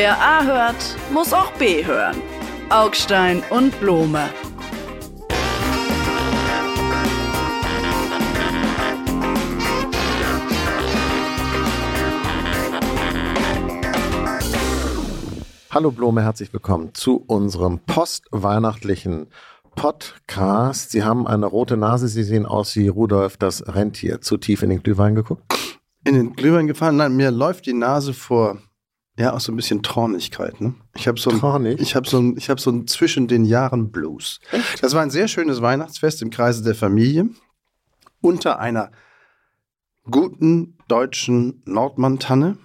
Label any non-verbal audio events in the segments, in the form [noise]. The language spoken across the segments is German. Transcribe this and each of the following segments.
Wer A hört, muss auch B hören. Augstein und Blome. Hallo Blome, herzlich willkommen zu unserem postweihnachtlichen Podcast. Sie haben eine rote Nase, Sie sehen aus wie Rudolf das Rentier. Zu tief in den Glühwein geguckt? In den Glühwein gefahren? Nein, mir läuft die Nase vor, ja, auch so ein bisschen Tornigkeit. Ne? Ich habe so, Tornig? ich hab so, ein, ich hab so ein zwischen den Jahren Blues. Das war ein sehr schönes Weihnachtsfest im Kreise der Familie unter einer guten deutschen Nordmann-Tanne.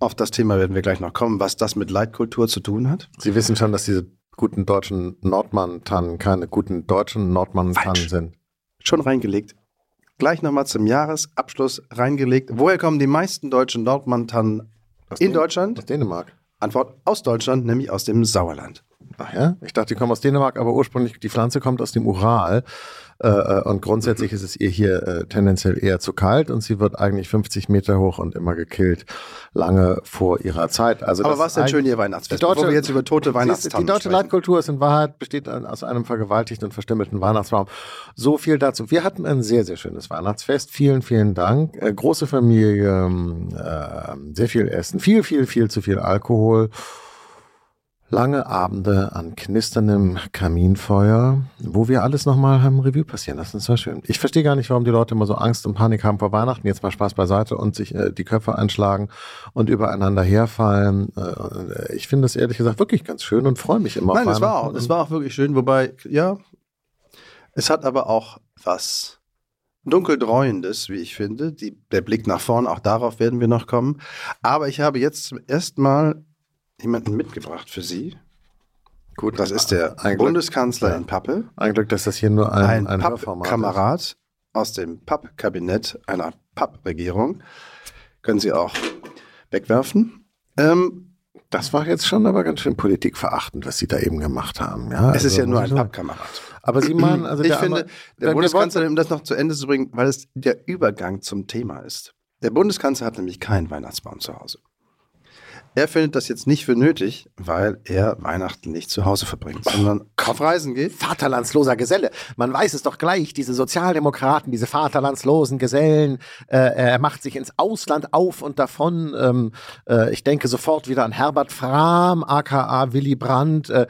Auf das Thema werden wir gleich noch kommen, was das mit Leitkultur zu tun hat. Sie wissen schon, dass diese guten deutschen Nordmann-Tannen keine guten deutschen Nordmann-Tannen sind. Schon reingelegt. Gleich nochmal zum Jahresabschluss reingelegt. Woher kommen die meisten deutschen Nordmann-Tannen Aus in Deutschland? Aus Dänemark. Antwort aus Deutschland, nämlich aus dem Sauerland. Ach ja? Ich dachte, die kommen aus Dänemark, aber ursprünglich, die Pflanze kommt aus dem Ural. Äh, äh, und grundsätzlich ist es ihr hier äh, tendenziell eher zu kalt und sie wird eigentlich 50 Meter hoch und immer gekillt, lange vor ihrer Zeit. Also Aber was denn schön ihr Weihnachtsfest, Die deutsche- wir jetzt über tote Weihnachtstannen Die deutsche. Leitkultur ist in Wahrheit besteht aus einem vergewaltigten und verstümmelten Weihnachtsbaum. So viel dazu. Wir hatten ein sehr, sehr schönes Weihnachtsfest. Vielen, vielen Dank. Äh, große Familie, ähm, äh, sehr viel Essen, viel, viel, viel zu viel Alkohol. Lange Abende an knisterndem Kaminfeuer, wo wir alles nochmal haben Revue passieren lassen. Das war schön. Ich verstehe gar nicht, warum die Leute immer so Angst und Panik haben vor Weihnachten. Jetzt mal Spaß beiseite und sich äh, die Köpfe einschlagen und übereinander herfallen. Äh, ich finde das ehrlich gesagt wirklich ganz schön und freue mich immer Nein, auf es war, auch, es war auch wirklich schön, wobei, ja, es hat aber auch was dunkeldreuendes, wie ich finde. Die, der Blick nach vorn, auch darauf werden wir noch kommen. Aber ich habe jetzt zum ersten Mal jemanden mitgebracht für Sie. Gut, Das ist der ein Glück, Bundeskanzler Ja. in Pappe, ein Glück, dass das hier nur ein, ein, ein, Hörformat ist. Aus dem Pappkabinett einer Pappregierung. Können Sie auch wegwerfen. Ähm, Das war jetzt schon aber ganz schön politikverachtend, was Sie da eben gemacht haben. Ja, es ist also ja nur muss ein. Pappkamerad. Aber Sie [clears throat] meinen, also ich der finde, der Bundeskanzler, um das noch zu Ende zu bringen, weil es der Übergang zum Thema ist. Der Bundeskanzler hat nämlich keinen Weihnachtsbaum zu Hause. Er findet das jetzt nicht für nötig, weil er Weihnachten nicht zu Hause verbringt, sondern auf Reisen geht. Vaterlandsloser Geselle. Man weiß es doch gleich, diese Sozialdemokraten, diese vaterlandslosen Gesellen, äh, er macht sich ins Ausland auf und davon. Ähm, äh, ich denke sofort wieder an Herbert Frahm, aka Willy Brandt. Äh,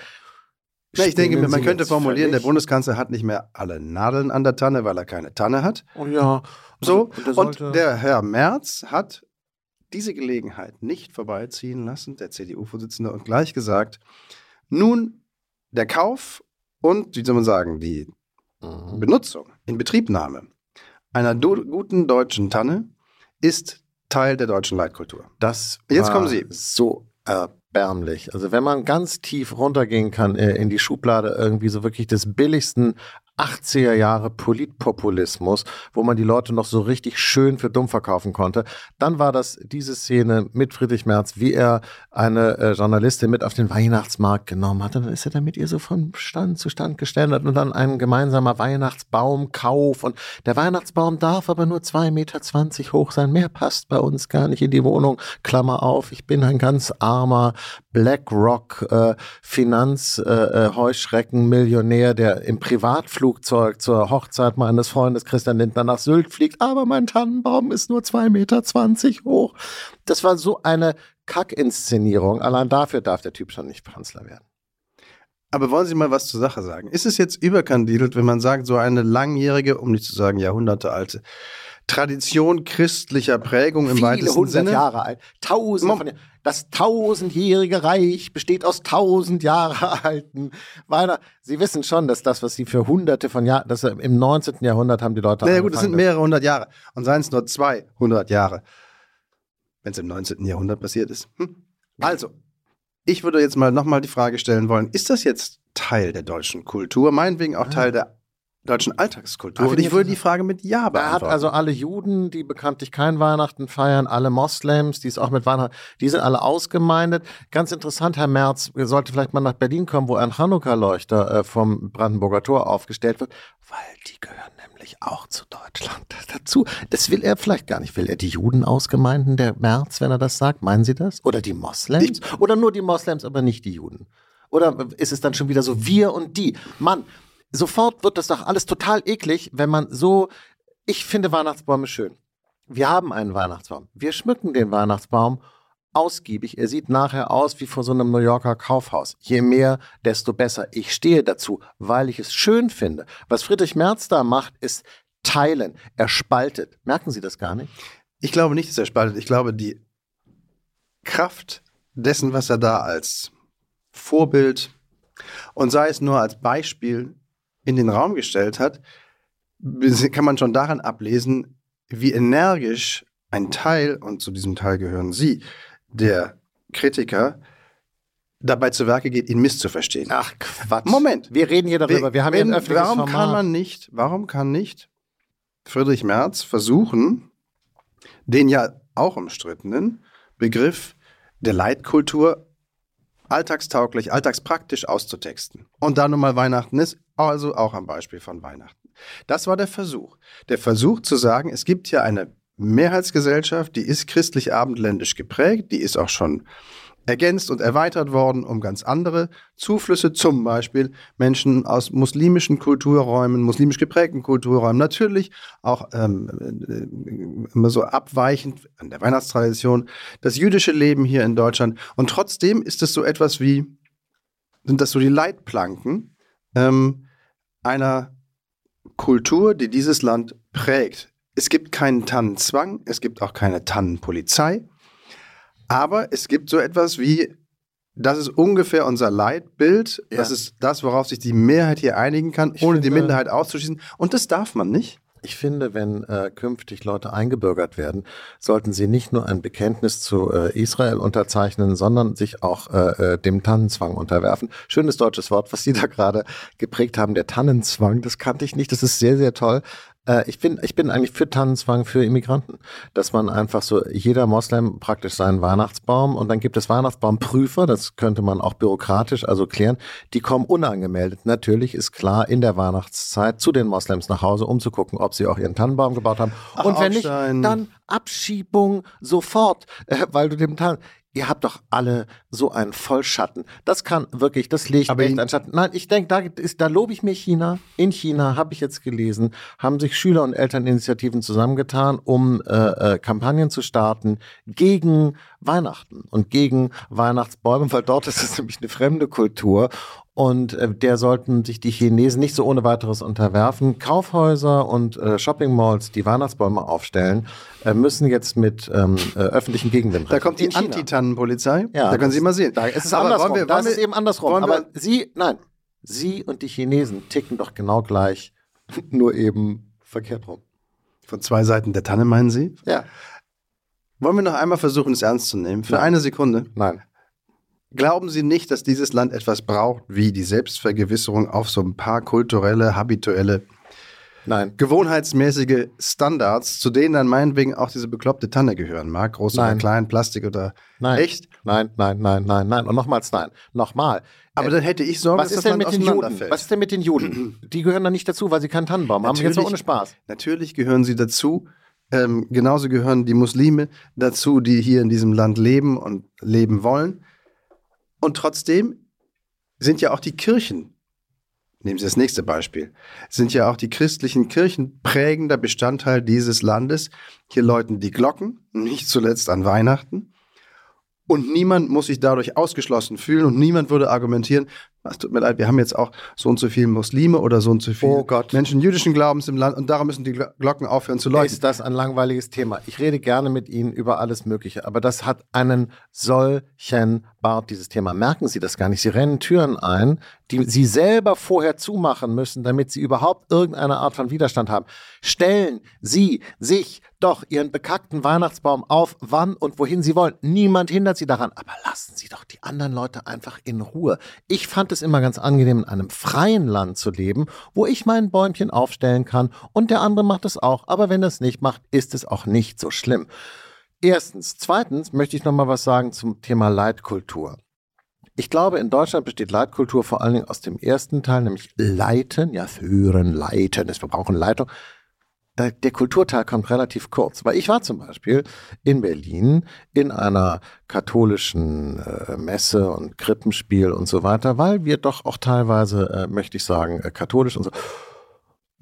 Ja, ich denke, man Sie könnte formulieren, der? Bundeskanzler hat nicht mehr alle Nadeln an der Tanne, weil er keine Tanne hat. Oh ja. So, Und und der Herr Merz hat diese Gelegenheit nicht vorbeiziehen lassen, der CDU-Vorsitzende, und gleich gesagt, nun der Kauf und, wie soll man sagen, die Mhm. Benutzung, Inbetriebnahme einer guten deutschen Tanne ist Teil der deutschen Leitkultur. Das Jetzt kommen Sie. So erbärmlich. Also wenn man ganz tief runtergehen kann äh, in die Schublade irgendwie so wirklich des billigsten 80er Jahre Politpopulismus, wo man die Leute noch so richtig schön für dumm verkaufen konnte, dann war das diese Szene mit Friedrich Merz, wie er eine äh, Journalistin mit auf den Weihnachtsmarkt genommen hat. Und dann ist er da mit ihr so von Stand zu Stand geständert und dann ein gemeinsamer Weihnachtsbaumkauf und der Weihnachtsbaum darf aber nur 2,20 Meter hoch sein, mehr passt bei uns gar nicht in die Wohnung, Klammer auf, ich bin ein ganz armer BlackRock äh, Finanz äh, äh, der im Privatflugzeug zur Hochzeit meines Freundes Christian Lindner nach Sylt fliegt, aber mein Tannenbaum ist nur 2,20 Meter hoch. Das war so eine Kackinszenierung. Allein dafür darf der Typ schon nicht Kanzler werden. Aber wollen Sie mal was zur Sache sagen? Ist es jetzt überkandidelt, wenn man sagt, so eine langjährige, um nicht zu sagen jahrhundertealte, Tradition christlicher Prägung im Viele weitesten hundert Sinne? Jahre alt. Tausende von Jahren. Das tausendjährige Reich besteht aus tausend Jahre [laughs] alten Weihnachten. Sie wissen schon, dass das, was Sie für hunderte von Jahren, das im 19. Jahrhundert haben die Leute Naja gut, es sind angefangen, mehrere hundert Jahre. Und seien es nur 200 Jahre, wenn es im 19. Jahrhundert passiert ist. Hm? Also, ich würde jetzt mal nochmal die Frage stellen wollen, ist das jetzt Teil der deutschen Kultur, meinetwegen auch Teil der deutschen Alltagskultur? Und ich würde die Frage mit Ja Er hat beantworten. also alle Juden, die bekanntlich kein Weihnachten feiern, alle Moslems, die es auch mit Weihnachten, die sind alle ausgemeindet. Ganz interessant, Herr Merz, ihr solltet vielleicht mal nach Berlin kommen, wo ein Chanukka-Leuchter äh, vom Brandenburger Tor aufgestellt wird, weil die gehören nämlich auch zu Deutschland [laughs] dazu. Das will er vielleicht gar nicht. Will er die Juden ausgemeinten, der März, wenn er das sagt? Meinen Sie das? Oder die Moslems? Oder nur die Moslems, aber nicht die Juden? Oder ist es dann schon wieder so wir und die? Mann, sofort wird das doch alles total eklig, wenn man so. Ich finde Weihnachtsbäume schön. Wir haben einen Weihnachtsbaum. Wir schmücken den Weihnachtsbaum ausgiebig. Er sieht nachher aus wie vor so einem New Yorker Kaufhaus. Je mehr, desto besser. Ich stehe dazu, weil ich es schön finde. Was Friedrich Merz da macht, ist teilen. Er spaltet. Merken Sie das gar nicht? Ich glaube nicht, dass er spaltet. Ich glaube, die Kraft dessen, was er da als Vorbild und sei es nur als Beispiel in den Raum gestellt hat, kann man schon daran ablesen, wie energisch ein Teil, und zu diesem Teil gehören Sie, der Kritiker dabei zu Werke geht, ihn misszuverstehen. Ach Quatsch. Moment. Wir reden hier darüber. Wir haben hier ein Wenn- öffentliches warum Format. kann man nicht, warum kann nicht Friedrich Merz versuchen, den ja auch umstrittenen Begriff der Leitkultur alltagstauglich, alltagspraktisch auszutexten. Und da nun mal Weihnachten ist, also auch am Beispiel von Weihnachten. Das war der Versuch. Der Versuch zu sagen, es gibt hier eine Mehrheitsgesellschaft, die ist christlich-abendländisch geprägt, die ist auch schon ergänzt und erweitert worden um ganz andere Zuflüsse, zum Beispiel Menschen aus muslimischen Kulturräumen, muslimisch geprägten Kulturräumen, natürlich auch ähm, äh, immer so abweichend an der Weihnachtstradition, das jüdische Leben hier in Deutschland. Und trotzdem ist es so etwas wie, sind das so die Leitplanken ähm, einer Kultur, die dieses Land prägt. Es gibt keinen Tannenzwang, es gibt auch keine Tannenpolizei. Aber es gibt so etwas wie, das ist ungefähr unser Leitbild, Ja. das ist das, worauf sich die Mehrheit hier einigen kann, Ich ohne die finde- Minderheit auszuschließen. Und das darf man nicht. Ich finde, wenn äh, künftig Leute eingebürgert werden, sollten sie nicht nur ein Bekenntnis zu äh, Israel unterzeichnen, sondern sich auch äh, äh, dem Tannenzwang unterwerfen. Schönes deutsches Wort, was Sie da gerade geprägt haben, der Tannenzwang, das kannte ich nicht, das ist sehr, sehr toll. Äh, ich, bin, ich bin eigentlich für Tannenzwang für Immigranten, dass man einfach so, jeder Moslem praktisch seinen Weihnachtsbaum und dann gibt es Weihnachtsbaumprüfer, das könnte man auch bürokratisch also klären, die kommen unangemeldet. Natürlich ist klar in der Weihnachtszeit zu den Moslems nach Hause, um zu gucken, ob sie auch ihren Tannenbaum gebaut haben. Ach, und wenn nicht, dann Abschiebung sofort, äh, weil du dem Tannen. Ihr habt doch alle so einen Vollschatten. Das kann wirklich, das legt Aber echt einen Schatten. Nein, ich denke, da, ist- da lobe ich mir China. In China, habe ich jetzt gelesen, haben sich Schüler- und Elterninitiativen zusammengetan, um äh, äh, Kampagnen zu starten gegen Weihnachten und gegen Weihnachtsbäume, weil dort ist es [laughs] nämlich eine fremde Kultur. Und äh, der sollten sich die Chinesen nicht so ohne weiteres unterwerfen. Kaufhäuser und äh, Shopping-Malls, die Weihnachtsbäume aufstellen, äh, müssen jetzt mit ähm, äh, öffentlichen Gegenwind Da kommt die. Antitannenpolizei. Ja, da können das- Sie mal sehen. Da ist es Aber andersrum. wir- da wollen ist eben andersrum. Aber Sie, nein, Sie und die Chinesen ticken doch genau gleich, [laughs] nur eben verkehrt rum. Von zwei Seiten der Tanne, meinen Sie? Ja, Wollen wir noch einmal versuchen, es ernst zu nehmen? Für eine Sekunde. nein. Glauben Sie nicht, dass dieses Land etwas braucht, wie die Selbstvergewisserung auf so ein paar kulturelle, habituelle, Nein. gewohnheitsmäßige Standards, zu denen dann meinetwegen auch diese bekloppte Tanne gehören mag? Groß oder Nein. klein, Plastik oder Nein. echt? Nein, nein, nein, nein, nein. Und nochmals nein. Nochmal. Aber dann hätte ich Sorge, was dass ist das denn mit den Juden? Was ist denn mit den Juden? [clears throat] Die gehören da nicht dazu, weil sie keinen Tannenbaum haben. Jetzt mal Natürlich- ohne Spaß. Natürlich gehören sie dazu. Ähm, genauso gehören die Muslime dazu, die hier in diesem Land leben und leben wollen. Und trotzdem sind ja auch die Kirchen, nehmen Sie das nächste Beispiel, sind ja auch die christlichen Kirchen prägender Bestandteil dieses Landes. Hier läuten die Glocken, nicht zuletzt an Weihnachten. Und niemand muss sich dadurch ausgeschlossen fühlen und niemand würde argumentieren, es tut mir leid, wir haben jetzt auch so und so viele Muslime oder so und so viele Oh. Menschen jüdischen Glaubens im Land und darum müssen die Glo- Glocken aufhören zu läuten. Ist das ein langweiliges Thema? Ich rede gerne mit Ihnen über alles Mögliche, aber das hat einen solchen Bart, dieses Thema. Merken Sie das gar nicht. Sie rennen Türen ein, die Sie selber vorher zumachen müssen, damit Sie überhaupt irgendeine Art von Widerstand haben. Stellen Sie sich doch Ihren bekackten Weihnachtsbaum auf, wann und wohin Sie wollen. Niemand hindert Sie daran, aber lassen Sie doch die anderen Leute einfach in Ruhe. Ich fand es immer ganz angenehm, in einem freien Land zu leben, wo ich mein Bäumchen aufstellen kann und der andere macht es auch. Aber wenn er es nicht macht, ist es auch nicht so schlimm. Erstens. Zweitens möchte ich noch mal was sagen zum Thema Leitkultur. Ich glaube, in Deutschland besteht Leitkultur vor allen Dingen aus dem ersten Teil, nämlich Leiten, ja, führen, leiten, wir brauchen Leitung. Der, der Kulturteil kommt relativ kurz, weil ich war zum Beispiel in Berlin in einer katholischen äh, Messe und Krippenspiel und so weiter, weil wir doch auch teilweise, äh, möchte ich sagen, äh, katholisch und so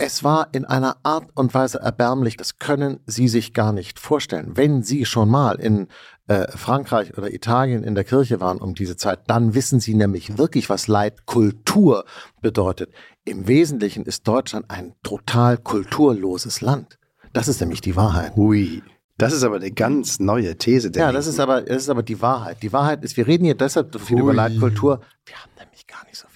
es war in einer Art und Weise erbärmlich, das können Sie sich gar nicht vorstellen. Wenn Sie schon mal in äh, Frankreich oder Italien in der Kirche waren um diese Zeit, dann wissen Sie nämlich wirklich, was Leitkultur bedeutet. Im Wesentlichen ist Deutschland ein total kulturloses Land. Das ist nämlich die Wahrheit. Hui. Das ist aber eine ganz neue These. Ja, das ist, aber, das ist aber die Wahrheit. Die Wahrheit ist, wir reden hier deshalb so viel Hui. über Leitkultur. Wir haben nämlich gar nicht so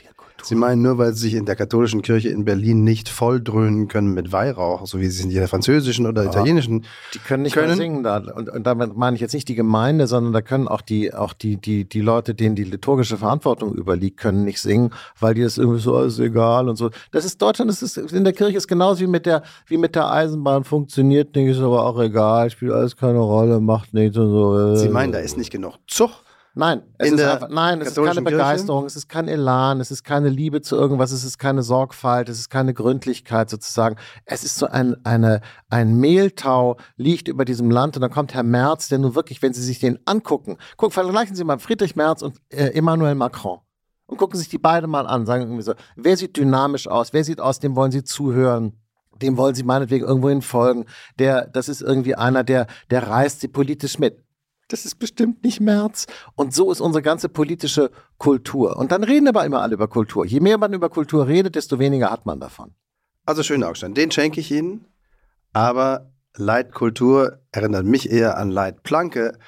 Sie meinen nur, weil Sie sich in der katholischen Kirche in Berlin nicht volldröhnen können mit Weihrauch, so wie Sie es in der französischen oder italienischen. Die können nicht können. mehr singen da. Und, und damit meine ich jetzt nicht die Gemeinde, sondern da können auch die, auch die, die, die Leute, denen die liturgische Verantwortung überliegt, können nicht singen, weil die das irgendwie so, alles egal und so. Das ist Deutschland, das ist in der Kirche ist genauso wie mit der, wie mit der Eisenbahn funktioniert nicht, ist aber auch egal, spielt alles keine Rolle, macht nichts und so. Sie meinen, da ist nicht genug Zug? Nein, es ist einfach, nein, es ist keine Begeisterung, Kirche? es ist kein Elan, es ist keine Liebe zu irgendwas, es ist keine Sorgfalt, es ist keine Gründlichkeit sozusagen. Es ist so ein, eine, ein Mehltau liegt über diesem Land und dann kommt Herr Merz, der nun wirklich, wenn Sie sich den angucken, guck, vergleichen Sie mal Friedrich Merz und äh, Emmanuel Macron und gucken sich die beide mal an, sagen irgendwie so, wer sieht dynamisch aus, wer sieht aus, dem wollen Sie zuhören dem wollen sie meinetwegen irgendwohin folgen. Der, das ist irgendwie einer, der, der reißt sie politisch mit das ist bestimmt nicht März. Und so ist unsere ganze politische Kultur. Und dann reden aber immer alle über Kultur. Je mehr man über Kultur redet, desto weniger hat man davon. Also schön, Augstein. Den schenke ich Ihnen. Aber Leitkultur erinnert mich eher an Leitplanke.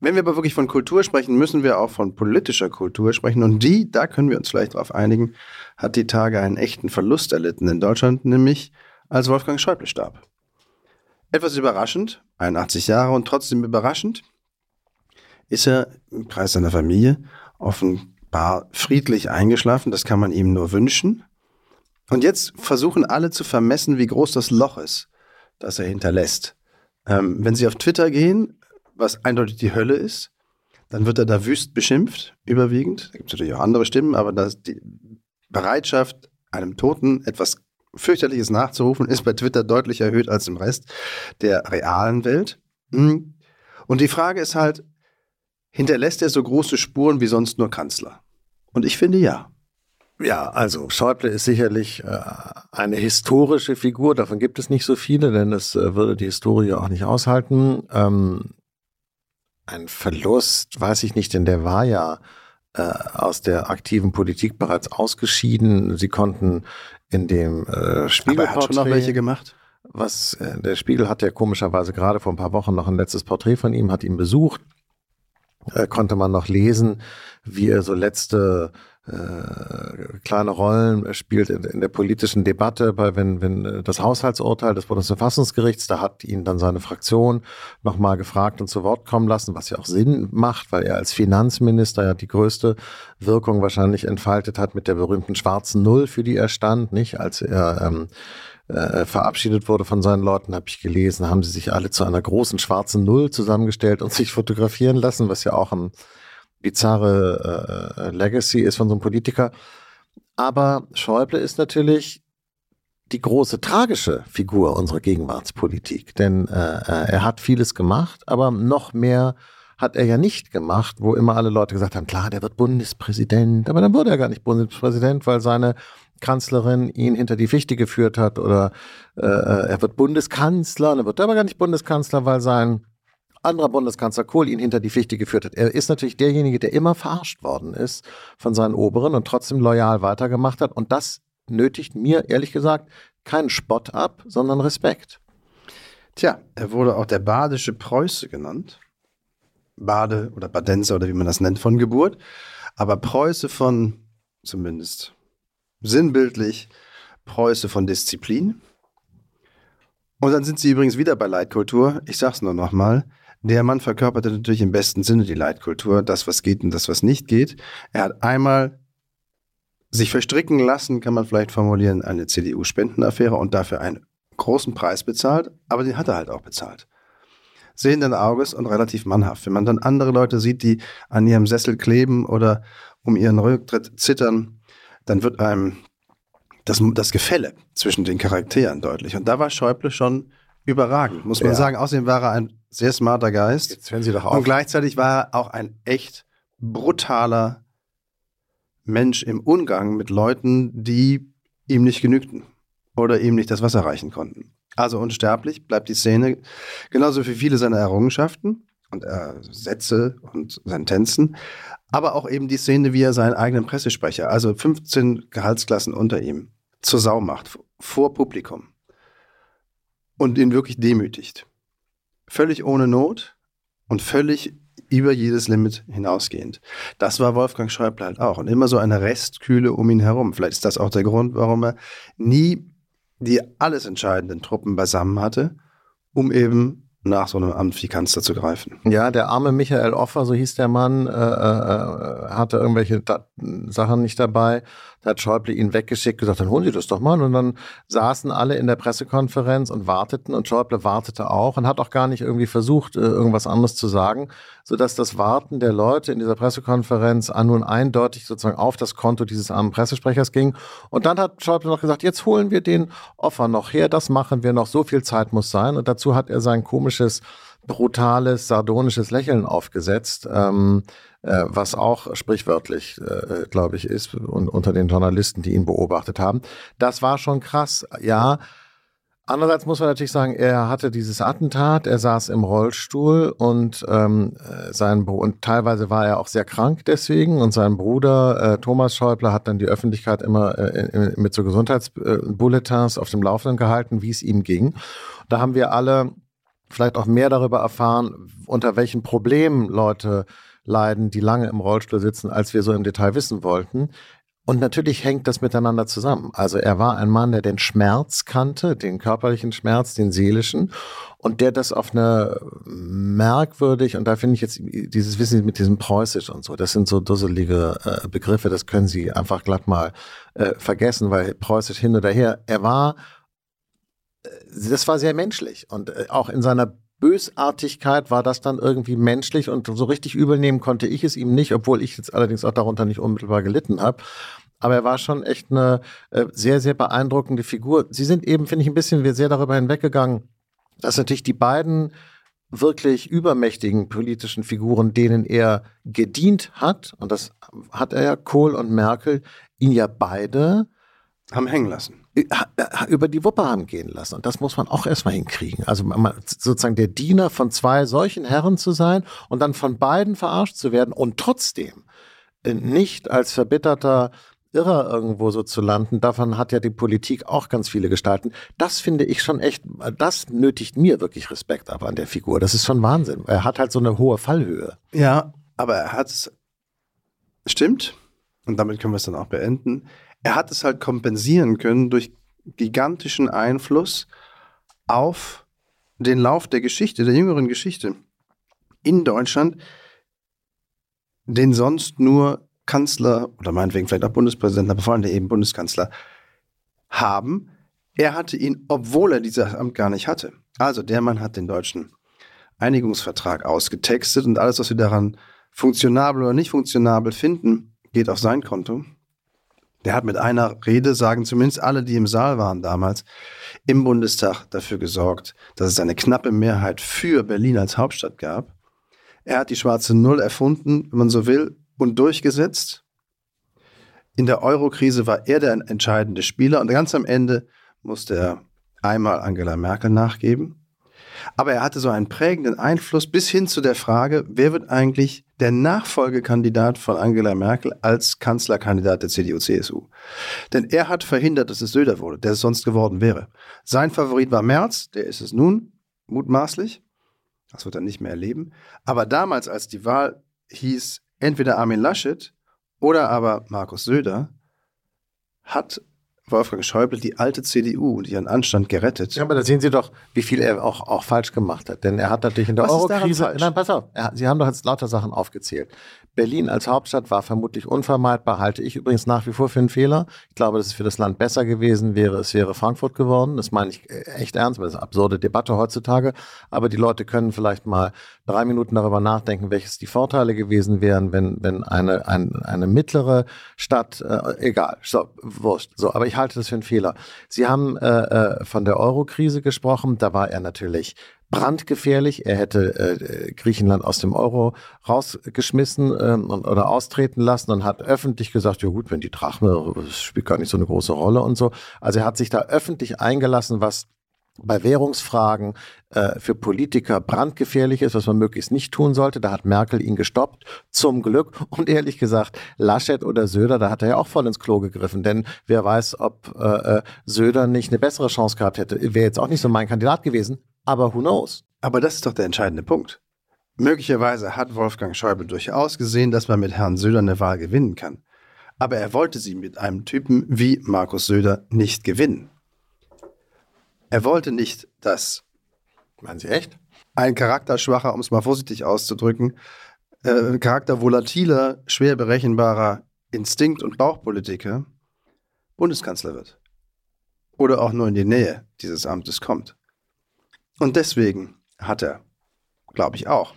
Wenn wir aber wirklich von Kultur sprechen, müssen wir auch von politischer Kultur sprechen. Und die, da können wir uns vielleicht darauf einigen, hat die Tage einen echten Verlust erlitten in Deutschland, nämlich als Wolfgang Schäuble starb. Etwas überraschend, 81 Jahre und trotzdem überraschend, ist er im Kreis seiner Familie offenbar friedlich eingeschlafen. Das kann man ihm nur wünschen. Und jetzt versuchen alle zu vermessen, wie groß das Loch ist, das er hinterlässt. Ähm, wenn Sie auf Twitter gehen, was eindeutig die Hölle ist, dann wird er da wüst beschimpft, überwiegend. Da gibt es natürlich auch andere Stimmen, aber das, die Bereitschaft, einem Toten etwas fürchterliches nachzurufen, ist bei Twitter deutlich erhöht als im Rest der realen Welt. Hm. Und die Frage ist halt, hinterlässt er so große Spuren wie sonst nur Kanzler? Und ich finde ja. Ja, also Schäuble ist sicherlich äh, eine historische Figur. Davon gibt es nicht so viele, denn das äh, würde die Historie auch nicht aushalten. Ähm, ein Verlust, weiß ich nicht, denn der war ja äh, aus der aktiven Politik bereits ausgeschieden. Sie konnten in dem äh, Spiegel. Aber er hat schon noch welche gemacht? Was äh, der Spiegel hat ja komischerweise gerade vor ein paar Wochen noch ein letztes Porträt von ihm, hat ihn besucht äh, konnte man noch lesen, wie er so letzte äh, kleine Rollen spielt in, in, der politischen Debatte, bei wenn, wenn äh, das Haushaltsurteil des Bundesverfassungsgerichts, da hat ihn dann seine Fraktion nochmal gefragt und zu Wort kommen lassen, was ja auch Sinn macht, weil er als Finanzminister ja die größte Wirkung wahrscheinlich entfaltet hat mit der berühmten schwarzen Null, für die er stand, nicht? Als er ähm, äh, verabschiedet wurde von seinen Leuten, habe ich gelesen, haben sie sich alle zu einer großen schwarzen Null zusammengestellt und sich fotografieren lassen, was ja auch ein bizarre äh, Legacy ist von so einem Politiker. Aber Schäuble ist natürlich die große tragische Figur unserer Gegenwartspolitik, denn äh, äh, er hat vieles gemacht, aber noch mehr hat er ja nicht gemacht, wo immer alle Leute gesagt haben, klar, der wird Bundespräsident, aber dann wurde er gar nicht Bundespräsident, weil seine Kanzlerin ihn hinter die Fichte geführt hat oder äh, äh er wird Bundeskanzler, dann wird er aber gar nicht Bundeskanzler, weil sein anderer Bundeskanzler Kohl ihn hinter die Fichte geführt hat. Er ist natürlich derjenige, der immer verarscht worden ist von seinen Oberen und trotzdem loyal weitergemacht hat. Und das nötigt mir, ehrlich gesagt, keinen Spott ab, sondern Respekt. Tja, er wurde auch der badische Preuße genannt. Bade oder Badenser oder wie man das nennt, von Geburt. Aber Preuße von, zumindest sinnbildlich Preuße von Disziplin. Und dann sind sie übrigens wieder bei Leitkultur. Ich sag's nur nochmal. Der Mann verkörperte natürlich im besten Sinne die Leitkultur, das, was geht und das, was nicht geht. Er hat einmal sich verstricken lassen, kann man vielleicht formulieren, eine CDU-Spendenaffäre und dafür einen großen Preis bezahlt, aber den hat er halt auch bezahlt. Sehenden Auges und relativ mannhaft. Wenn man dann andere Leute sieht, die an ihrem Sessel kleben oder um ihren Rücktritt zittern, dann wird einem das, das Gefälle zwischen den Charakteren deutlich. Und da war Schäuble schon überragend, muss man Ja. sagen. Außerdem war er ein sehr smarter Geist. Jetzt hören Sie doch Und auf. gleichzeitig war er auch ein echt brutaler Mensch im Umgang mit Leuten, die ihm nicht genügten oder ihm nicht das Wasser reichen konnten. Also unsterblich bleibt die Szene, genauso wie viele seiner Errungenschaften und äh, Sätze und Sentenzen, aber auch eben die Szene, wie er seinen eigenen Pressesprecher, also 15 Gehaltsklassen unter ihm, zur Sau macht, vor Publikum und ihn wirklich demütigt. Völlig ohne Not und völlig über jedes Limit hinausgehend. Das war Wolfgang Schäuble halt auch. Und immer so eine Restkühle um ihn herum. Vielleicht ist das auch der Grund, warum er nie die alles entscheidenden Truppen beisammen hatte, um eben nach so einem Amt wie Kanzler zu greifen. Ja, der arme Michael Offer, so hieß der Mann, äh, äh, hatte irgendwelche da Sachen nicht dabei. Da hat Schäuble ihn weggeschickt, gesagt, dann holen Sie das doch mal. Und dann saßen alle in der Pressekonferenz und warteten und Schäuble wartete auch und hat auch gar nicht irgendwie versucht, äh, irgendwas anderes zu sagen, sodass das Warten der Leute in dieser Pressekonferenz nun eindeutig sozusagen auf das Konto dieses armen Pressesprechers ging. Und dann hat Schäuble noch gesagt, jetzt holen wir den Offer noch her, das machen wir noch, so viel Zeit muss sein. Und dazu hat er sein komisches brutales, sardonisches Lächeln aufgesetzt, ähm, äh, was auch sprichwörtlich, äh, glaube ich, ist und unter den Journalisten, die ihn beobachtet haben. Das war schon krass, ja. Andererseits muss man natürlich sagen, er hatte dieses Attentat, er saß im Rollstuhl und ähm, äh, sein Bru- und teilweise war er auch sehr krank deswegen und sein Bruder äh, Thomas Schäuble hat dann die Öffentlichkeit immer äh, mit so Gesundheitsbulletins auf dem Laufenden gehalten, wie es ihm ging. Da haben wir alle vielleicht auch mehr darüber erfahren, unter welchen Problemen Leute leiden, die lange im Rollstuhl sitzen, als wir so im Detail wissen wollten. Und natürlich hängt das miteinander zusammen. Also er war ein Mann, der den Schmerz kannte, den körperlichen Schmerz, den seelischen, und der das auf eine merkwürdig, und da finde ich jetzt dieses Wissen mit diesem Preußisch und so, das sind so dusselige äh, Begriffe, das können Sie einfach glatt mal äh, vergessen, weil Preußisch hin oder her, er war das war sehr menschlich und äh, auch in seiner Bösartigkeit war das dann irgendwie menschlich und so richtig übel nehmen konnte ich es ihm nicht, obwohl ich jetzt allerdings auch darunter nicht unmittelbar gelitten habe. Aber er war schon echt eine äh, sehr, sehr beeindruckende Figur. Sie sind eben, finde ich, ein bisschen sehr darüber hinweggegangen, dass natürlich die beiden wirklich übermächtigen politischen Figuren, denen er gedient hat, und das hat er ja, Kohl und Merkel, ihn ja beide Haben hängen lassen. Über die Wuppe haben gehen lassen. Und das muss man auch erstmal hinkriegen. Also sozusagen der Diener von zwei solchen Herren zu sein und dann von beiden verarscht zu werden und trotzdem äh, nicht als verbitterter Irrer irgendwo so zu landen. Davon hat ja die Politik auch ganz viele Gestalten. Das finde ich schon echt, das nötigt mir wirklich Respekt ab an der Figur. Das ist schon Wahnsinn. Er hat halt so eine hohe Fallhöhe. Ja, aber er hat es, stimmt, und damit können wir es dann auch beenden, er hat es halt kompensieren können durch gigantischen Einfluss auf den Lauf der Geschichte, der jüngeren Geschichte in Deutschland, den sonst nur Kanzler oder meinetwegen vielleicht auch Bundespräsident, aber vor allem eben Bundeskanzler haben. Er hatte ihn, obwohl er dieses Amt gar nicht hatte. Also der Mann hat den deutschen Einigungsvertrag ausgetextet und alles, was wir daran funktionabel oder nicht funktionabel finden, geht auf sein Konto. Der hat mit einer Rede, sagen zumindest alle, die im Saal waren damals, im Bundestag dafür gesorgt, dass es eine knappe Mehrheit für Berlin als Hauptstadt gab. Er hat die schwarze Null erfunden, wenn man so will, und durchgesetzt. In der Euro-Krise war er der entscheidende Spieler und ganz am Ende musste er einmal Angela Merkel nachgeben. Aber er hatte so einen prägenden Einfluss bis hin zu der Frage, wer wird eigentlich der Nachfolgekandidat von Angela Merkel als Kanzlerkandidat der CDU-CSU? Denn er hat verhindert, dass es Söder wurde, der es sonst geworden wäre. Sein Favorit war Merz, der ist es nun, mutmaßlich. Das wird er nicht mehr erleben. Aber damals, als die Wahl hieß, entweder Armin Laschet oder aber Markus Söder, hat Wolfgang Schäuble die alte CDU und ihren Anstand gerettet. Ja, aber da sehen Sie doch, wie viel er auch, auch falsch gemacht hat. Denn er hat natürlich in der Euro-Krise. Nein, pass auf, er, Sie haben doch jetzt lauter Sachen aufgezählt. Berlin als Hauptstadt war vermutlich unvermeidbar, halte ich übrigens nach wie vor für einen Fehler. Ich glaube, dass es für das Land besser gewesen wäre, es wäre Frankfurt geworden. Das meine ich äh, echt ernst, weil das ist eine absurde Debatte heutzutage. Aber die Leute können vielleicht mal drei Minuten darüber nachdenken, welches die Vorteile gewesen wären, wenn, wenn eine, ein, eine mittlere Stadt, äh, egal, so, wurscht. So, aber ich halte das für einen Fehler. Sie haben äh, äh von der Euro-Krise gesprochen, da war er natürlich brandgefährlich. Er hätte äh, Griechenland aus dem Euro rausgeschmissen ähm, oder austreten lassen und hat öffentlich gesagt, ja gut, wenn die Drachme, das spielt gar nicht so eine große Rolle und so. Also er hat sich da öffentlich eingelassen, was bei Währungsfragen äh, für Politiker brandgefährlich ist, was man möglichst nicht tun sollte. Da hat Merkel ihn gestoppt, zum Glück. Und ehrlich gesagt, Laschet oder Söder, da hat er ja auch voll ins Klo gegriffen. Denn wer weiß, ob äh, äh Söder nicht eine bessere Chance gehabt hätte. Wäre jetzt auch nicht so mein Kandidat gewesen. Aber who knows? Aber das ist doch der entscheidende Punkt. Möglicherweise hat Wolfgang Schäuble durchaus gesehen, dass man mit Herrn Söder eine Wahl gewinnen kann. Aber er wollte sie mit einem Typen wie Markus Söder nicht gewinnen. Er wollte nicht, dass. Meinen Sie echt? Ein charakterschwacher, um es mal vorsichtig auszudrücken, äh, charaktervolatiler, schwer berechenbarer Instinkt- und Bauchpolitiker Bundeskanzler wird. Oder auch nur in die Nähe dieses Amtes kommt. Und deswegen hat er, glaube ich auch,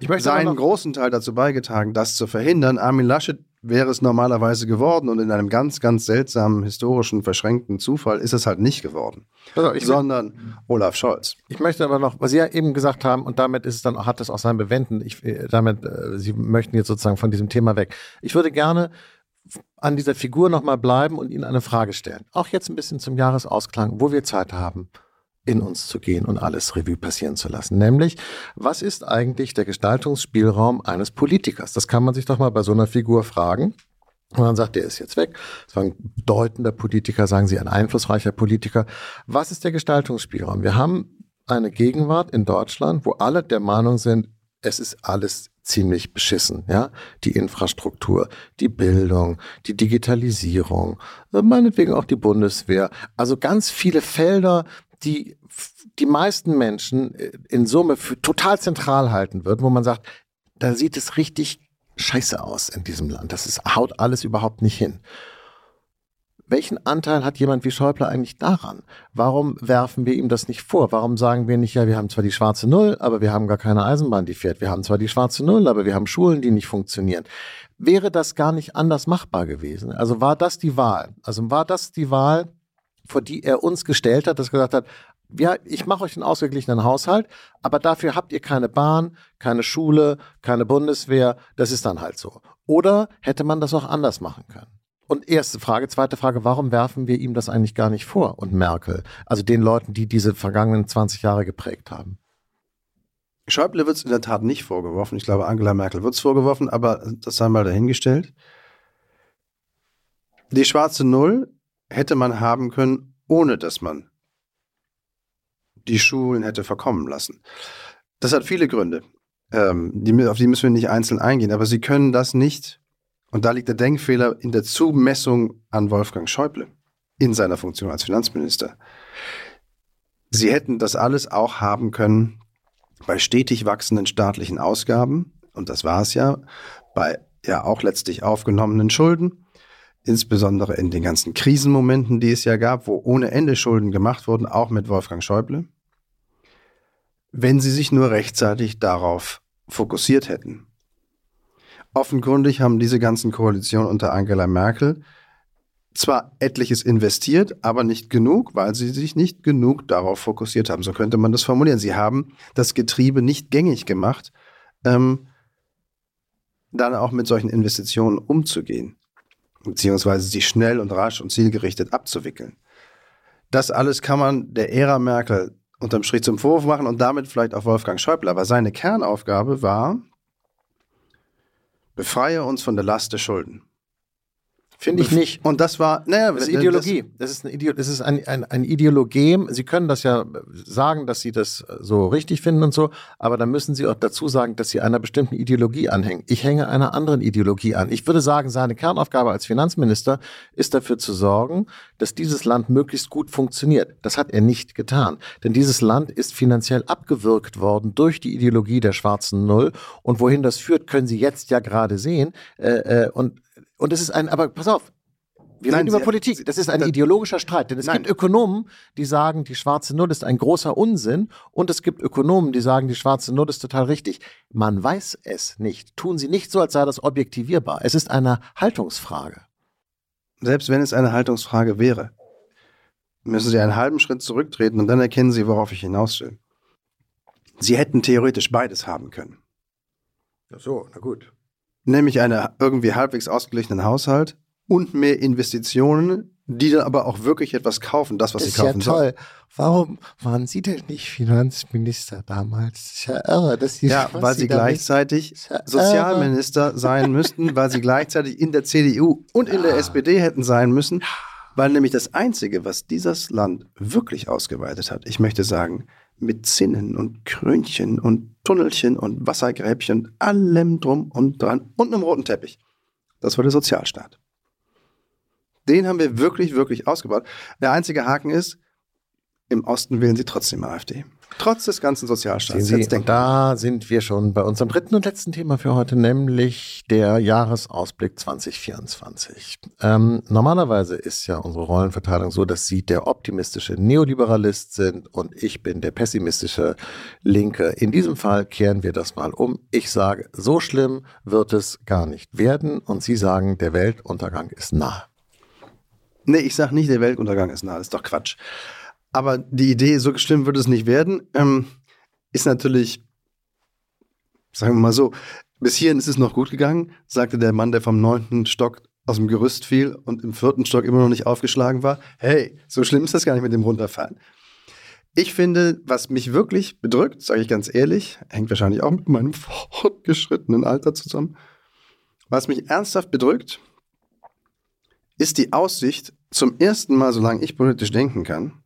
ich seinen großen Teil dazu beigetragen, das zu verhindern. Armin Laschet wäre es normalerweise geworden und in einem ganz, ganz seltsamen, historischen, verschränkten Zufall ist es halt nicht geworden, also sondern Olaf Scholz. Ich möchte aber noch, was Sie ja eben gesagt haben, und damit ist es dann, hat es auch sein Bewenden, ich, äh, damit, äh, Sie möchten jetzt sozusagen von diesem Thema weg. Ich würde gerne an dieser Figur nochmal bleiben und Ihnen eine Frage stellen. Auch jetzt ein bisschen zum Jahresausklang, wo wir Zeit haben in uns zu gehen und alles Revue passieren zu lassen. Nämlich, was ist eigentlich der Gestaltungsspielraum eines Politikers? Das kann man sich doch mal bei so einer Figur fragen. Und dann sagt, der ist jetzt weg. Das war ein bedeutender Politiker, sagen Sie, ein einflussreicher Politiker. Was ist der Gestaltungsspielraum? Wir haben eine Gegenwart in Deutschland, wo alle der Meinung sind, es ist alles ziemlich beschissen, ja. Die Infrastruktur, die Bildung, die Digitalisierung, meinetwegen auch die Bundeswehr. Also ganz viele Felder, die die meisten Menschen äh, in Summe für total zentral halten würden, wo man sagt, da sieht es richtig scheiße aus in diesem Land. Das ist, haut alles überhaupt nicht hin. Welchen Anteil hat jemand wie Schäuble eigentlich daran? Warum werfen wir ihm das nicht vor? Warum sagen wir nicht, ja, wir haben zwar die schwarze Null, aber wir haben gar keine Eisenbahn, die fährt. Wir haben zwar die schwarze Null, aber wir haben Schulen, die nicht funktionieren. Wäre das gar nicht anders machbar gewesen? Also war das die Wahl? Also war das die Wahl, vor die er uns gestellt hat, dass gesagt hat, ja, ich mache euch einen ausgeglichenen Haushalt, aber dafür habt ihr keine Bahn, keine Schule, keine Bundeswehr. Das ist dann halt so. Oder hätte man das auch anders machen können? Und erste Frage, zweite Frage, warum werfen wir ihm das eigentlich gar nicht vor und Merkel? Also den Leuten, die diese vergangenen 20 Jahre geprägt haben. Schäuble wird es in der Tat nicht vorgeworfen. Ich glaube, Angela Merkel wird es vorgeworfen, aber das sei mal dahingestellt. Die schwarze Null hätte man haben können, ohne dass man die Schulen hätte verkommen lassen. Das hat viele Gründe. Ähm, die, auf die müssen wir nicht einzeln eingehen, aber sie können das nicht. Und da liegt der Denkfehler in der Zumessung an Wolfgang Schäuble in seiner Funktion als Finanzminister. Sie hätten das alles auch haben können bei stetig wachsenden staatlichen Ausgaben, und das war es ja, bei ja auch letztlich aufgenommenen Schulden insbesondere in den ganzen Krisenmomenten, die es ja gab, wo ohne Ende Schulden gemacht wurden, auch mit Wolfgang Schäuble, wenn sie sich nur rechtzeitig darauf fokussiert hätten. Offenkundig haben diese ganzen Koalitionen unter Angela Merkel zwar etliches investiert, aber nicht genug, weil sie sich nicht genug darauf fokussiert haben. So könnte man das formulieren. Sie haben das Getriebe nicht gängig gemacht, ähm, dann auch mit solchen Investitionen umzugehen beziehungsweise sie schnell und rasch und zielgerichtet abzuwickeln. Das alles kann man der Ära Merkel unterm Strich zum Vorwurf machen und damit vielleicht auch Wolfgang Schäuble. Aber seine Kernaufgabe war, befreie uns von der Last der Schulden. Finde ich nicht. Und das war, naja, das ist Ideologie. Das, ist, ein, Ideo das ist ein, ein, ein Ideologem. Sie können das ja sagen, dass Sie das so richtig finden und so, aber dann müssen Sie auch dazu sagen, dass Sie einer bestimmten Ideologie anhängen. Ich hänge einer anderen Ideologie an. Ich würde sagen, seine Kernaufgabe als Finanzminister ist dafür zu sorgen, dass dieses Land möglichst gut funktioniert. Das hat er nicht getan. Denn dieses Land ist finanziell abgewürgt worden durch die Ideologie der schwarzen Null. Und wohin das führt, können Sie jetzt ja gerade sehen. Äh, äh, und und es ist ein, aber pass auf, wir Nein, reden über Politik. Das ist ein ideologischer Streit. Denn es Nein. gibt Ökonomen, die sagen, die schwarze Null ist ein großer Unsinn. Und es gibt Ökonomen, die sagen, die schwarze Null ist total richtig. Man weiß es nicht. Tun Sie nicht so, als sei das objektivierbar. Es ist eine Haltungsfrage. Selbst wenn es eine Haltungsfrage wäre, müssen Sie einen halben Schritt zurücktreten und dann erkennen Sie, worauf ich hinaus will. Sie hätten theoretisch beides haben können. Ach so, na gut nämlich einen irgendwie halbwegs ausgeglichenen Haushalt und mehr Investitionen, die dann aber auch wirklich etwas kaufen, das, was das sie kaufen ist ja toll. Warum waren Sie denn nicht Finanzminister damals? Das ist ja irre. Dass Sie ja, weil Sie, Sie gleichzeitig ja Sozialminister sein [laughs] müssten, weil Sie gleichzeitig in der CDU und in der SPD hätten sein müssen, weil nämlich das Einzige, was dieses Land wirklich ausgeweitet hat, ich möchte sagen, mit Zinnen und Krönchen und Tunnelchen und Wassergräbchen, allem drum und dran und einem roten Teppich. Das war der Sozialstaat. Den haben wir wirklich, wirklich ausgebaut. Der einzige Haken ist, im Osten wählen sie trotzdem AfD. Trotz des ganzen Sozialstaats. Sie, da sind wir schon bei unserem dritten und letzten Thema für heute, nämlich der Jahresausblick 2024. Ähm, normalerweise ist ja unsere Rollenverteilung so, dass Sie der optimistische Neoliberalist sind und ich bin der pessimistische Linke. In diesem Fall kehren wir das mal um. Ich sage, so schlimm wird es gar nicht werden und Sie sagen, der Weltuntergang ist nahe. Nee, ich sage nicht, der Weltuntergang ist nahe. Das ist doch Quatsch. Aber die Idee, so schlimm wird es nicht werden, ähm, ist natürlich, sagen wir mal so, bis hierhin ist es noch gut gegangen, sagte der Mann, der vom neunten Stock aus dem Gerüst fiel und im vierten Stock immer noch nicht aufgeschlagen war. Hey, so schlimm ist das gar nicht mit dem Runterfallen. Ich finde, was mich wirklich bedrückt, sage ich ganz ehrlich, hängt wahrscheinlich auch mit meinem [laughs] fortgeschrittenen Alter zusammen. Was mich ernsthaft bedrückt, ist die Aussicht, zum ersten Mal, solange ich politisch denken kann,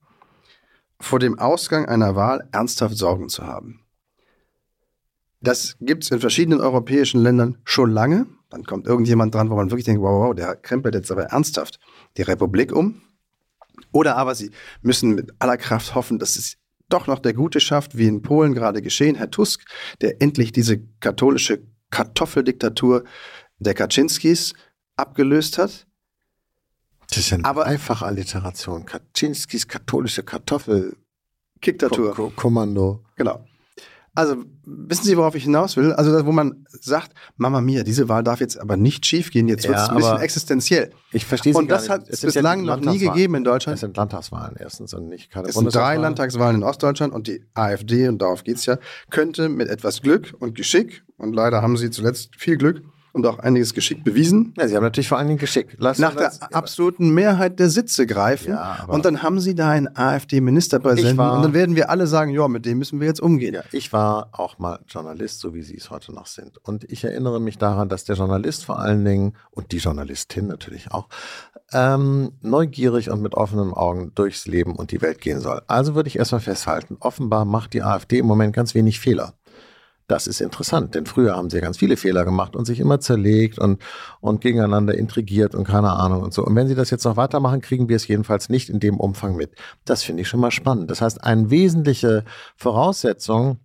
vor dem Ausgang einer Wahl ernsthaft Sorgen zu haben. Das gibt es in verschiedenen europäischen Ländern schon lange. Dann kommt irgendjemand dran, wo man wirklich denkt, wow, wow, der krempelt jetzt aber ernsthaft die Republik um. Oder aber sie müssen mit aller Kraft hoffen, dass es doch noch der Gute schafft, wie in Polen gerade geschehen, Herr Tusk, der endlich diese katholische Kartoffeldiktatur der Kaczynskis abgelöst hat. Das ist ja eine aber, Alliteration. Kaczynskis katholische Kartoffel. Diktatur. Ko Kommando. Genau. Also, wissen Sie, worauf ich hinaus will? Also, wo man sagt, Mama Mia, diese Wahl darf jetzt aber nicht schiefgehen, jetzt wird es ein bisschen existenziell. Ich verstehe Sie Und das hat es bislang ja noch nie gegeben in Deutschland. Es sind Landtagswahlen erstens und nicht keine Es sind drei Landtagswahlen in Ostdeutschland und die AfD, und darauf geht es ja, könnte mit etwas Glück und Geschick, und leider haben sie zuletzt viel Glück, und auch einiges Geschick bewiesen. Ja, sie haben natürlich vor allen Dingen Geschick. Lass Nach der absoluten Mehrheit der Sitze greifen. Ja, und dann haben sie da einen AfD-Ministerpräsidenten. Und dann werden wir alle sagen, ja, mit dem müssen wir jetzt umgehen. Ja, ich war auch mal Journalist, so wie Sie es heute noch sind. Und ich erinnere mich daran, dass der Journalist vor allen Dingen und die Journalistin natürlich auch ähm, neugierig und mit offenen Augen durchs Leben und die Welt gehen soll. Also würde ich erstmal festhalten, offenbar macht die AfD im Moment ganz wenig Fehler. Das ist interessant, denn früher haben sie ja ganz viele Fehler gemacht und sich immer zerlegt und, und gegeneinander intrigiert und keine Ahnung und so. Und wenn sie das jetzt noch weitermachen, kriegen wir es jedenfalls nicht in dem Umfang mit. Das finde ich schon mal spannend. Das heißt, eine wesentliche Voraussetzung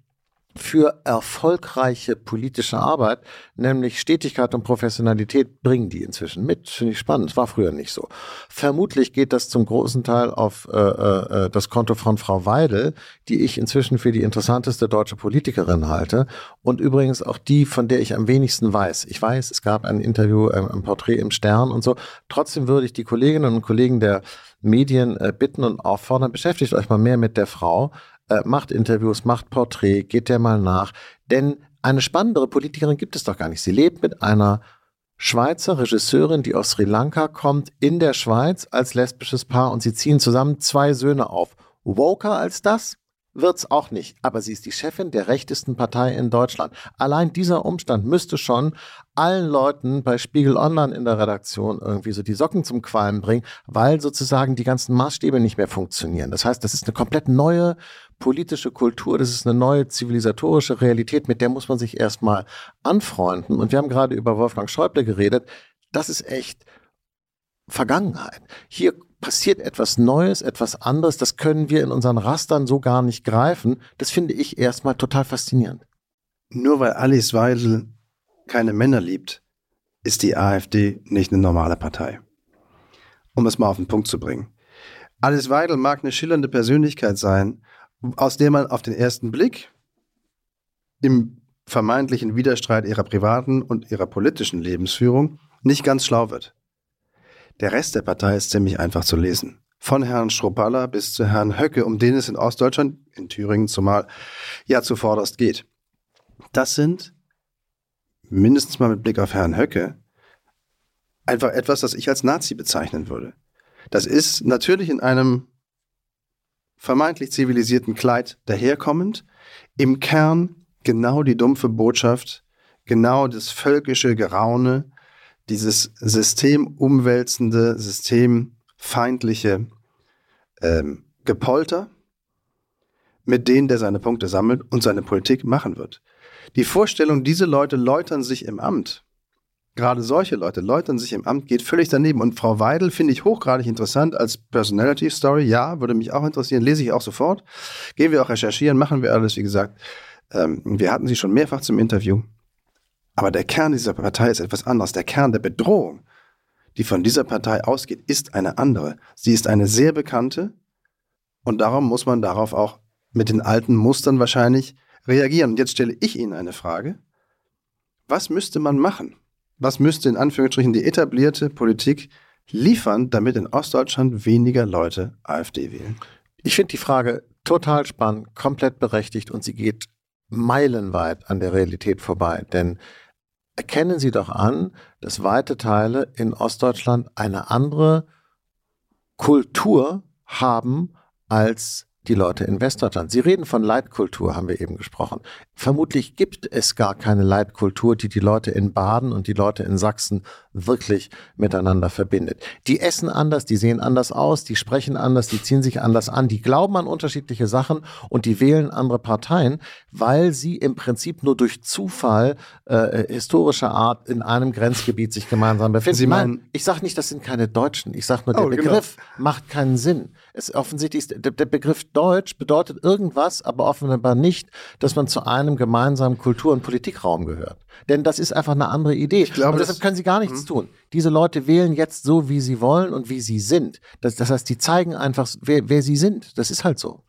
für erfolgreiche politische Arbeit, nämlich Stetigkeit und Professionalität, bringen die inzwischen mit. Finde ich spannend. Das war früher nicht so. Vermutlich geht das zum großen Teil auf äh, äh, äh, das Konto von Frau Weidel, die ich inzwischen für die interessanteste deutsche Politikerin halte und übrigens auch die, von der ich am wenigsten weiß. Ich weiß, es gab ein Interview, äh, ein Porträt im Stern und so. Trotzdem würde ich die Kolleginnen und Kollegen der Medien äh, bitten und auffordern, beschäftigt euch mal mehr mit der Frau, äh, macht Interviews, macht Porträt, geht der mal nach. Denn eine spannendere Politikerin gibt es doch gar nicht. Sie lebt mit einer Schweizer Regisseurin, die aus Sri Lanka kommt, in der Schweiz als lesbisches Paar und sie ziehen zusammen zwei Söhne auf. Woker als das? Wird's auch nicht. Aber sie ist die Chefin der rechtesten Partei in Deutschland. Allein dieser Umstand müsste schon allen Leuten bei Spiegel Online in der Redaktion irgendwie so die Socken zum Qualmen bringen, weil sozusagen die ganzen Maßstäbe nicht mehr funktionieren. Das heißt, das ist eine komplett neue politische Kultur, das ist eine neue zivilisatorische Realität, mit der muss man sich erstmal anfreunden. Und wir haben gerade über Wolfgang Schäuble geredet. Das ist echt Vergangenheit. Hier passiert etwas Neues, etwas anderes, das können wir in unseren Rastern so gar nicht greifen. Das finde ich erstmal total faszinierend. Nur weil Alice Weidel keine Männer liebt, ist die AfD nicht eine normale Partei. Um es mal auf den Punkt zu bringen. Alice Weidel mag eine schillernde Persönlichkeit sein, aus der man auf den ersten Blick im vermeintlichen Widerstreit ihrer privaten und ihrer politischen Lebensführung nicht ganz schlau wird. Der Rest der Partei ist ziemlich einfach zu lesen. Von Herrn Schropalla bis zu Herrn Höcke, um den es in Ostdeutschland, in Thüringen zumal, ja zuvorderst geht. Das sind, mindestens mal mit Blick auf Herrn Höcke, einfach etwas, das ich als Nazi bezeichnen würde. Das ist natürlich in einem vermeintlich zivilisierten Kleid daherkommend, im Kern genau die dumpfe Botschaft, genau das völkische Geraune, dieses systemumwälzende, systemfeindliche ähm, Gepolter, mit denen der seine Punkte sammelt und seine Politik machen wird. Die Vorstellung, diese Leute läutern sich im Amt, gerade solche Leute läutern sich im Amt, geht völlig daneben. Und Frau Weidel finde ich hochgradig interessant als Personality Story. Ja, würde mich auch interessieren, lese ich auch sofort. Gehen wir auch recherchieren, machen wir alles, wie gesagt. Ähm, wir hatten sie schon mehrfach zum Interview. Aber der Kern dieser Partei ist etwas anderes. Der Kern der Bedrohung, die von dieser Partei ausgeht, ist eine andere. Sie ist eine sehr bekannte und darum muss man darauf auch mit den alten Mustern wahrscheinlich reagieren. Und jetzt stelle ich Ihnen eine Frage. Was müsste man machen? Was müsste in Anführungsstrichen die etablierte Politik liefern, damit in Ostdeutschland weniger Leute AfD wählen? Ich finde die Frage total spannend, komplett berechtigt und sie geht meilenweit an der Realität vorbei. Denn erkennen Sie doch an, dass weite Teile in Ostdeutschland eine andere Kultur haben als die Leute in Westdeutschland. Sie reden von Leitkultur, haben wir eben gesprochen. Vermutlich gibt es gar keine Leitkultur, die die Leute in Baden und die Leute in Sachsen wirklich miteinander verbindet. Die essen anders, die sehen anders aus, die sprechen anders, die ziehen sich anders an, die glauben an unterschiedliche Sachen und die wählen andere Parteien, weil sie im Prinzip nur durch Zufall äh, historischer Art in einem Grenzgebiet sich gemeinsam befinden. Sie meinen, Nein, ich sage nicht, das sind keine Deutschen. Ich sage nur, der Oh, genau. Begriff macht keinen Sinn. Es offensichtlich ist, der, der Begriff Deutsch bedeutet irgendwas, aber offenbar nicht, dass man zu einem gemeinsamen Kultur- und Politikraum gehört. Denn das ist einfach eine andere Idee. glaube, und deshalb können sie gar nichts tun. Diese Leute wählen jetzt so, wie sie wollen und wie sie sind. Das, das heißt, die zeigen einfach, wer, wer sie sind. Das ist halt so.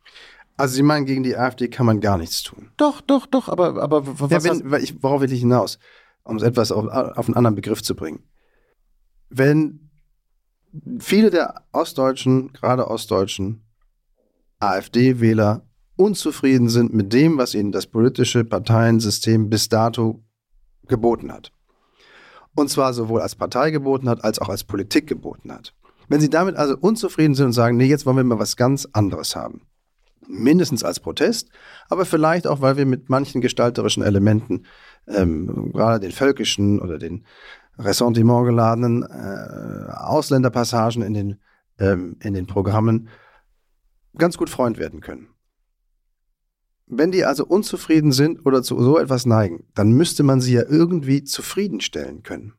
Also Sie meinen, gegen die AfD kann man gar nichts tun. Doch, doch, doch, aber, aber was Ja, wenn, ich, worauf will ich hinaus? Um es etwas auf, auf einen anderen Begriff zu bringen. Wenn viele der Ostdeutschen, gerade Ostdeutschen, AfD-Wähler unzufrieden sind mit dem, was ihnen das politische Parteiensystem bis dato geboten hat. Und zwar sowohl als Partei geboten hat, als auch als Politik geboten hat. Wenn sie damit also unzufrieden sind und sagen, nee, jetzt wollen wir mal was ganz anderes haben. Mindestens als Protest, aber vielleicht auch, weil wir mit manchen gestalterischen Elementen, ähm, gerade den völkischen oder den Ressentiment geladenen äh, Ausländerpassagen in den, ähm, in den Programmen ganz gut Freund werden können. Wenn die also unzufrieden sind oder zu so etwas neigen, dann müsste man sie ja irgendwie zufriedenstellen können.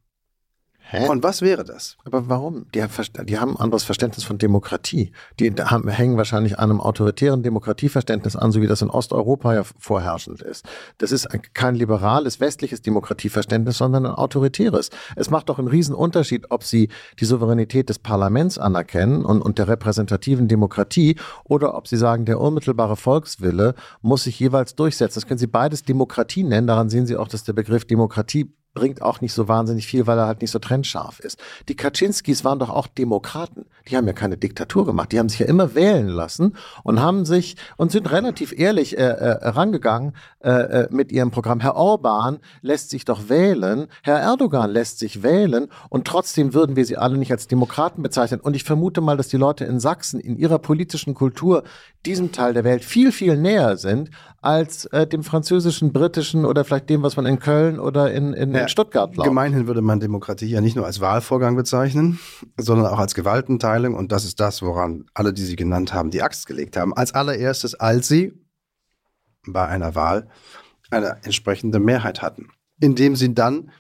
Hä? Und was wäre das? Aber warum? Die, die haben ein anderes Verständnis von Demokratie. Die haben, hängen wahrscheinlich einem autoritären Demokratieverständnis an, so wie das in Osteuropa ja vorherrschend ist. Das ist ein- kein liberales, westliches Demokratieverständnis, sondern ein autoritäres. Es macht doch einen riesen Unterschied, ob sie die Souveränität des Parlaments anerkennen und, und der repräsentativen Demokratie oder ob sie sagen, der unmittelbare Volkswille muss sich jeweils durchsetzen. Das können Sie beides Demokratie nennen. Daran sehen Sie auch, dass der Begriff Demokratie bringt auch nicht so wahnsinnig viel, weil er halt nicht so trennscharf ist. Die Kaczynskis waren doch auch Demokraten. Die haben ja keine Diktatur gemacht. Die haben sich ja immer wählen lassen und haben sich und sind relativ ehrlich äh, äh, rangegangen äh, äh, mit ihrem Programm. Herr Orban lässt sich doch wählen, Herr Erdogan lässt sich wählen und trotzdem würden wir sie alle nicht als Demokraten bezeichnen. Und ich vermute mal, dass die Leute in Sachsen in ihrer politischen Kultur diesem Teil der Welt viel, viel näher sind als äh, dem französischen, britischen oder vielleicht dem, was man in Köln oder in, in, ja, in Stuttgart glaubt. Gemeinhin würde man Demokratie ja nicht nur als Wahlvorgang bezeichnen, sondern auch als Gewaltenteilung. Und das ist das, woran alle, die Sie genannt haben, die Axt gelegt haben. Als allererstes, als sie bei einer Wahl eine entsprechende Mehrheit hatten, indem sie dann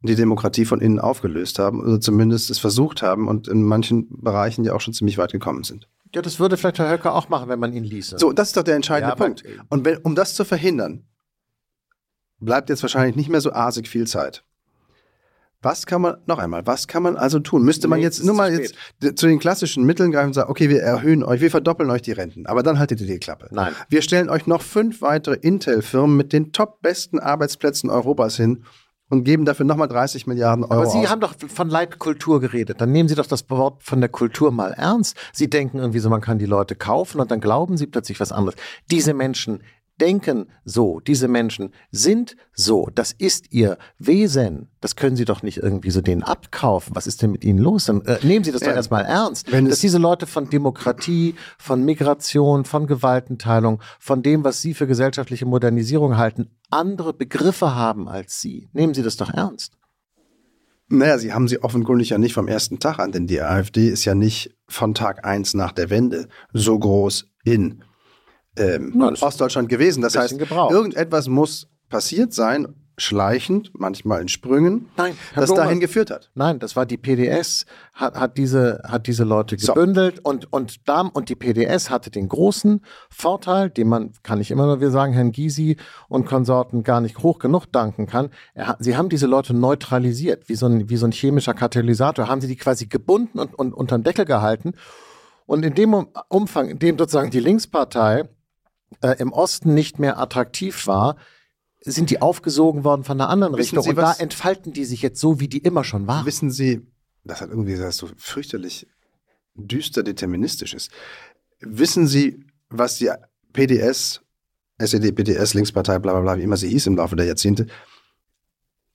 die Demokratie von innen aufgelöst haben oder zumindest es versucht haben und in manchen Bereichen ja auch schon ziemlich weit gekommen sind. Ja, das würde vielleicht Herr Höcker auch machen, wenn man ihn ließe. So, das ist doch der entscheidende ja, Punkt. Und wenn, um das zu verhindern, bleibt jetzt wahrscheinlich nicht mehr so asig viel Zeit. Was kann man, noch einmal, was kann man also tun? Müsste man nee, jetzt nur mal jetzt zu den klassischen Mitteln greifen und sagen, okay, wir erhöhen euch, wir verdoppeln euch die Renten, aber dann haltet ihr die Klappe. Nein. Wir stellen euch noch fünf weitere Intel-Firmen mit den top besten Arbeitsplätzen Europas hin und geben dafür nochmal 30 Milliarden Euro. Aber Sie aus. haben doch von Leitkultur geredet. Dann nehmen Sie doch das Wort von der Kultur mal ernst. Sie denken irgendwie so, man kann die Leute kaufen und dann glauben Sie plötzlich was anderes. Diese Menschen denken so, diese Menschen sind so, das ist ihr Wesen. Das können Sie doch nicht irgendwie so denen abkaufen. Was ist denn mit Ihnen los? Dann äh, nehmen Sie das doch erstmal ernst, wenn dass diese Leute von Demokratie, von Migration, von Gewaltenteilung, von dem, was Sie für gesellschaftliche Modernisierung halten, andere Begriffe haben als Sie. Nehmen Sie das doch ernst. Naja, sie haben sie offenkundig ja nicht vom ersten Tag an, denn die AfD ist ja nicht von Tag eins nach der Wende so groß in ähm, ja, Ostdeutschland gewesen. Das heißt, gebraucht. irgendetwas muss passiert sein, schleichend, manchmal in Sprüngen, Nein, das Blume, dahin geführt hat. Nein, das war die PDS, hat, hat, diese, hat diese Leute gebündelt so. und, und, und die PDS hatte den großen Vorteil, den man, kann ich immer nur wieder sagen, Herrn Gysi und Konsorten gar nicht hoch genug danken kann. Er, sie haben diese Leute neutralisiert, wie so, ein, wie so ein chemischer Katalysator, haben sie die quasi gebunden und, und unter den Deckel gehalten. Und in dem Umfang, in dem sozusagen die Linkspartei äh, im Osten nicht mehr attraktiv war, sind die aufgesogen worden von einer anderen Wissen Richtung. Sie, und da entfalten die sich jetzt so, wie die immer schon waren. Wissen Sie, das hat irgendwie das so fürchterlich düster deterministisch ist. Wissen Sie, was die PDS, SED, PDS, Linkspartei, bla bla bla, wie immer sie hieß im Laufe der Jahrzehnte,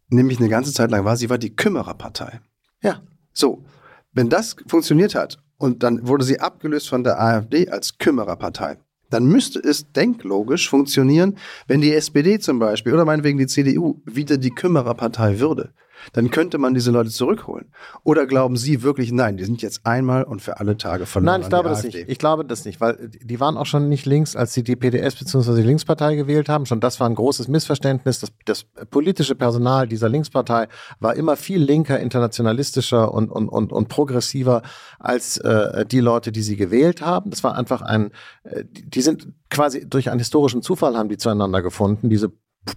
nämlich eine ganze Zeit lang war, sie war die Kümmererpartei. Ja. So, wenn das funktioniert hat und dann wurde sie abgelöst von der AfD als Kümmererpartei, dann müsste es denklogisch funktionieren, wenn die SPD zum Beispiel oder meinetwegen die CDU wieder die Kümmererpartei würde dann könnte man diese Leute zurückholen. Oder glauben Sie wirklich, nein, die sind jetzt einmal und für alle Tage verloren? Nein, ich glaube das nicht. Ich glaube das nicht, weil die waren auch schon nicht links, als sie die PDS bzw. die Linkspartei gewählt haben. Schon das war ein großes Missverständnis. Das, das politische Personal dieser Linkspartei war immer viel linker, internationalistischer und, und, und, und progressiver als äh, die Leute, die sie gewählt haben. Das war einfach ein, äh, die sind quasi durch einen historischen Zufall haben die zueinander gefunden, diese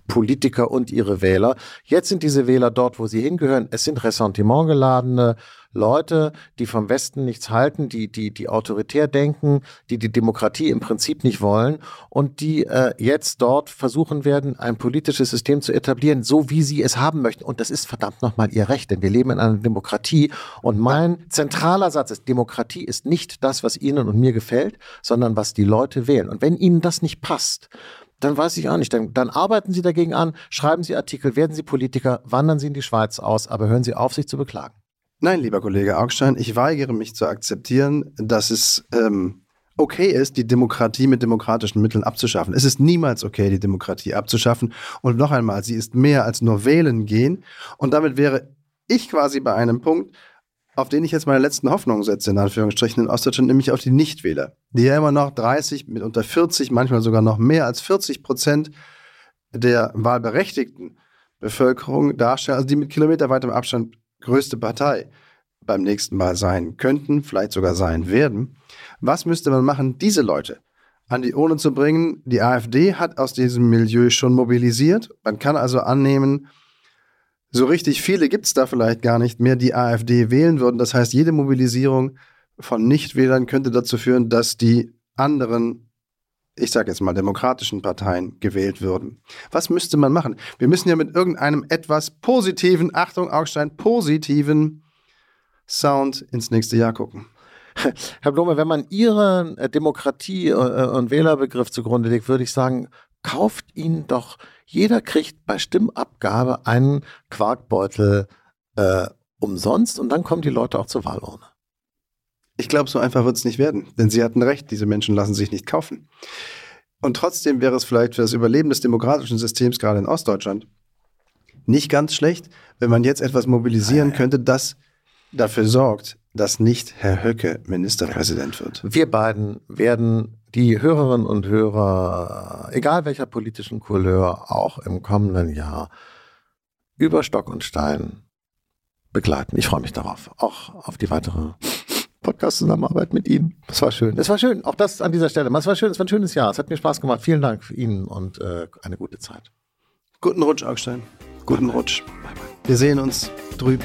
Politiker und ihre Wähler. Jetzt sind diese Wähler dort, wo sie hingehören. Es sind ressentimentgeladene Leute, die vom Westen nichts halten, die, die, die autoritär denken, die die Demokratie im Prinzip nicht wollen und die äh, jetzt dort versuchen werden, ein politisches System zu etablieren, so wie sie es haben möchten. Und das ist verdammt nochmal ihr Recht, denn wir leben in einer Demokratie. Und mein zentraler Satz ist, Demokratie ist nicht das, was Ihnen und mir gefällt, sondern was die Leute wählen. Und wenn Ihnen das nicht passt, dann weiß ich auch nicht. Dann, dann arbeiten Sie dagegen an, schreiben Sie Artikel, werden Sie Politiker, wandern Sie in die Schweiz aus, aber hören Sie auf, sich zu beklagen. Nein, lieber Kollege Augstein, ich weigere mich zu akzeptieren, dass es ähm, okay ist, die Demokratie mit demokratischen Mitteln abzuschaffen. Es ist niemals okay, die Demokratie abzuschaffen. Und noch einmal, sie ist mehr als nur wählen gehen. Und damit wäre ich quasi bei einem Punkt, auf den ich jetzt meine letzten Hoffnungen setze, in Anführungsstrichen, in Ostdeutschland, nämlich auf die Nichtwähler, die ja immer noch 30, mitunter 40, manchmal sogar noch mehr als 40 Prozent der wahlberechtigten Bevölkerung darstellen, also die mit kilometerweitem Abstand größte Partei beim nächsten Mal sein könnten, vielleicht sogar sein werden. Was müsste man machen, diese Leute an die Urne zu bringen? Die AfD hat aus diesem Milieu schon mobilisiert. Man kann also annehmen, so richtig viele gibt es da vielleicht gar nicht mehr, die AfD wählen würden. Das heißt, jede Mobilisierung von Nichtwählern könnte dazu führen, dass die anderen ich sage jetzt mal, demokratischen Parteien gewählt würden. Was müsste man machen? Wir müssen ja mit irgendeinem etwas positiven, Achtung, Augstein, positiven Sound ins nächste Jahr gucken. [laughs] Herr Blome, wenn man Ihren äh, Demokratie- äh, und Wählerbegriff zugrunde legt, würde ich sagen, kauft ihn doch, jeder kriegt bei Stimmabgabe einen Quarkbeutel äh, umsonst und dann kommen die Leute auch zur Wahlurne. Ich glaube, so einfach wird es nicht werden, denn Sie hatten recht, diese Menschen lassen sich nicht kaufen. Und trotzdem wäre es vielleicht für das Überleben des demokratischen Systems, gerade in Ostdeutschland, nicht ganz schlecht, wenn man jetzt etwas mobilisieren könnte, das dafür sorgt, dass nicht Herr Höcke Ministerpräsident wird. Wir beiden werden die Hörerinnen und Hörer, egal welcher politischen Couleur, auch im kommenden Jahr über Stock und Stein begleiten. Ich freue mich darauf, auch auf die weitere Podcast-Zusammenarbeit mit Ihnen. Es war schön. Es war schön, auch das an dieser Stelle. Es war schön, es war ein schönes Jahr. Es hat mir Spaß gemacht. Vielen Dank für Ihnen und äh, eine gute Zeit. Guten Rutsch, Augstein. Guten Rutsch. Wir sehen uns drüben.